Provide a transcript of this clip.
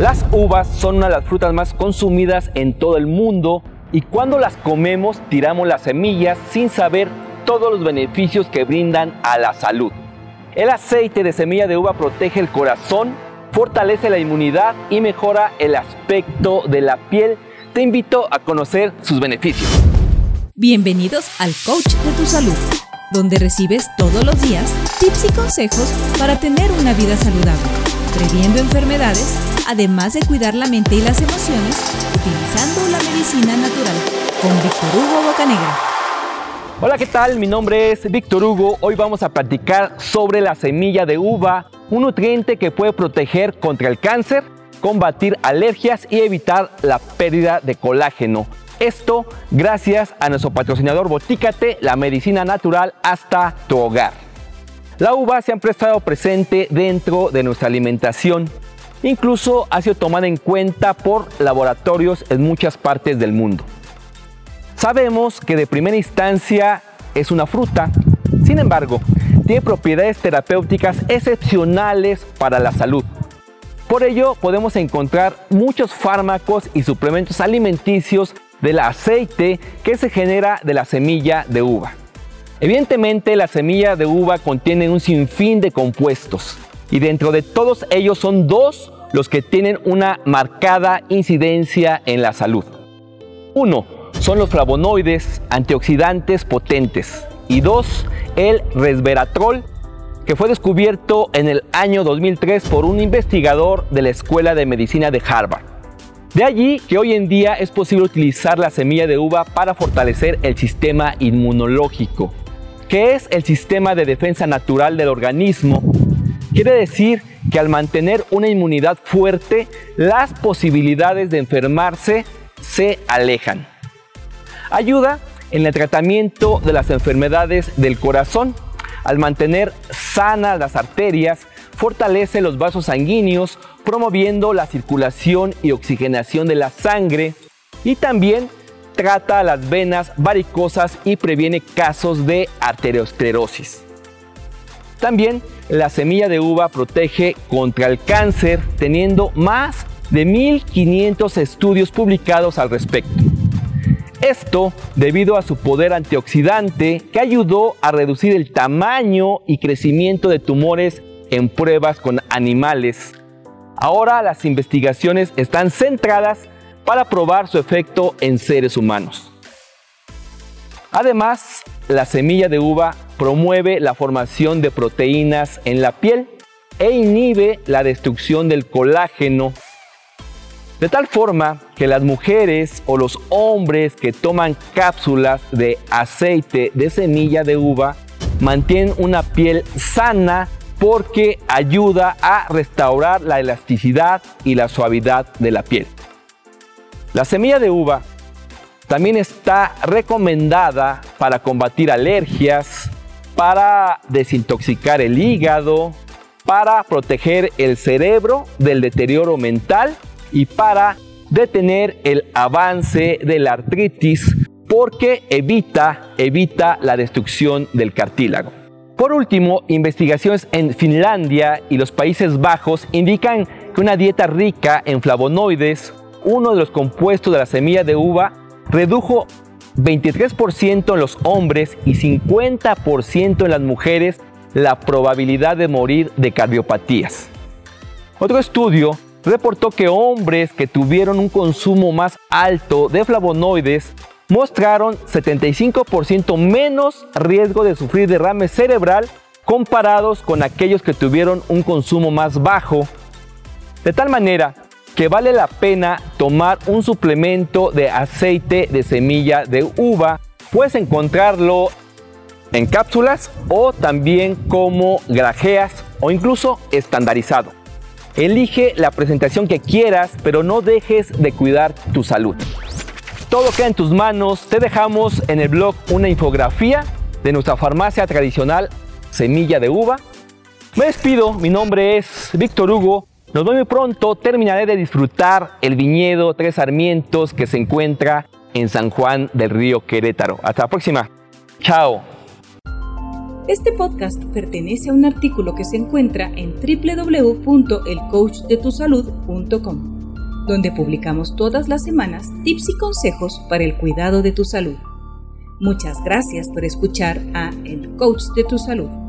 Las uvas son una de las frutas más consumidas en todo el mundo y cuando las comemos tiramos las semillas sin saber todos los beneficios que brindan a la salud. El aceite de semilla de uva protege el corazón, fortalece la inmunidad y mejora el aspecto de la piel. Te invito a conocer sus beneficios. Bienvenidos al Coach de tu Salud, donde recibes todos los días tips y consejos para tener una vida saludable, previendo enfermedades además de cuidar la mente y las emociones utilizando la medicina natural con Víctor Hugo Bocanegra. Hola, ¿qué tal? Mi nombre es Víctor Hugo. Hoy vamos a platicar sobre la semilla de uva, un nutriente que puede proteger contra el cáncer, combatir alergias y evitar la pérdida de colágeno. Esto gracias a nuestro patrocinador Botícate, la medicina natural hasta tu hogar. La uva siempre ha estado presente dentro de nuestra alimentación Incluso ha sido tomada en cuenta por laboratorios en muchas partes del mundo. Sabemos que de primera instancia es una fruta, sin embargo, tiene propiedades terapéuticas excepcionales para la salud. Por ello, podemos encontrar muchos fármacos y suplementos alimenticios del aceite que se genera de la semilla de uva. Evidentemente, la semilla de uva contiene un sinfín de compuestos, y dentro de todos ellos son dos los que tienen una marcada incidencia en la salud. Uno, son los flavonoides antioxidantes potentes y dos, el resveratrol que fue descubierto en el año 2003 por un investigador de la Escuela de Medicina de Harvard. De allí que hoy en día es posible utilizar la semilla de uva para fortalecer el sistema inmunológico, que es el sistema de defensa natural del organismo Quiere decir que al mantener una inmunidad fuerte, las posibilidades de enfermarse se alejan. Ayuda en el tratamiento de las enfermedades del corazón. Al mantener sanas las arterias, fortalece los vasos sanguíneos, promoviendo la circulación y oxigenación de la sangre y también trata las venas varicosas y previene casos de arteriosclerosis. También la semilla de uva protege contra el cáncer, teniendo más de 1.500 estudios publicados al respecto. Esto debido a su poder antioxidante que ayudó a reducir el tamaño y crecimiento de tumores en pruebas con animales. Ahora las investigaciones están centradas para probar su efecto en seres humanos. Además, la semilla de uva promueve la formación de proteínas en la piel e inhibe la destrucción del colágeno. De tal forma que las mujeres o los hombres que toman cápsulas de aceite de semilla de uva mantienen una piel sana porque ayuda a restaurar la elasticidad y la suavidad de la piel. La semilla de uva también está recomendada para combatir alergias, para desintoxicar el hígado, para proteger el cerebro del deterioro mental y para detener el avance de la artritis porque evita, evita la destrucción del cartílago. Por último, investigaciones en Finlandia y los Países Bajos indican que una dieta rica en flavonoides, uno de los compuestos de la semilla de uva, redujo 23% en los hombres y 50% en las mujeres la probabilidad de morir de cardiopatías. Otro estudio reportó que hombres que tuvieron un consumo más alto de flavonoides mostraron 75% menos riesgo de sufrir derrame cerebral comparados con aquellos que tuvieron un consumo más bajo. De tal manera que vale la pena tomar un suplemento de aceite de semilla de uva. Puedes encontrarlo en cápsulas o también como grajeas o incluso estandarizado. Elige la presentación que quieras, pero no dejes de cuidar tu salud. Todo queda en tus manos. Te dejamos en el blog una infografía de nuestra farmacia tradicional Semilla de Uva. Me despido, mi nombre es Víctor Hugo nos vemos pronto, terminaré de disfrutar el viñedo Tres Sarmientos que se encuentra en San Juan del Río Querétaro. Hasta la próxima. Chao. Este podcast pertenece a un artículo que se encuentra en www.elcoachdetusalud.com, donde publicamos todas las semanas tips y consejos para el cuidado de tu salud. Muchas gracias por escuchar a El Coach de tu Salud.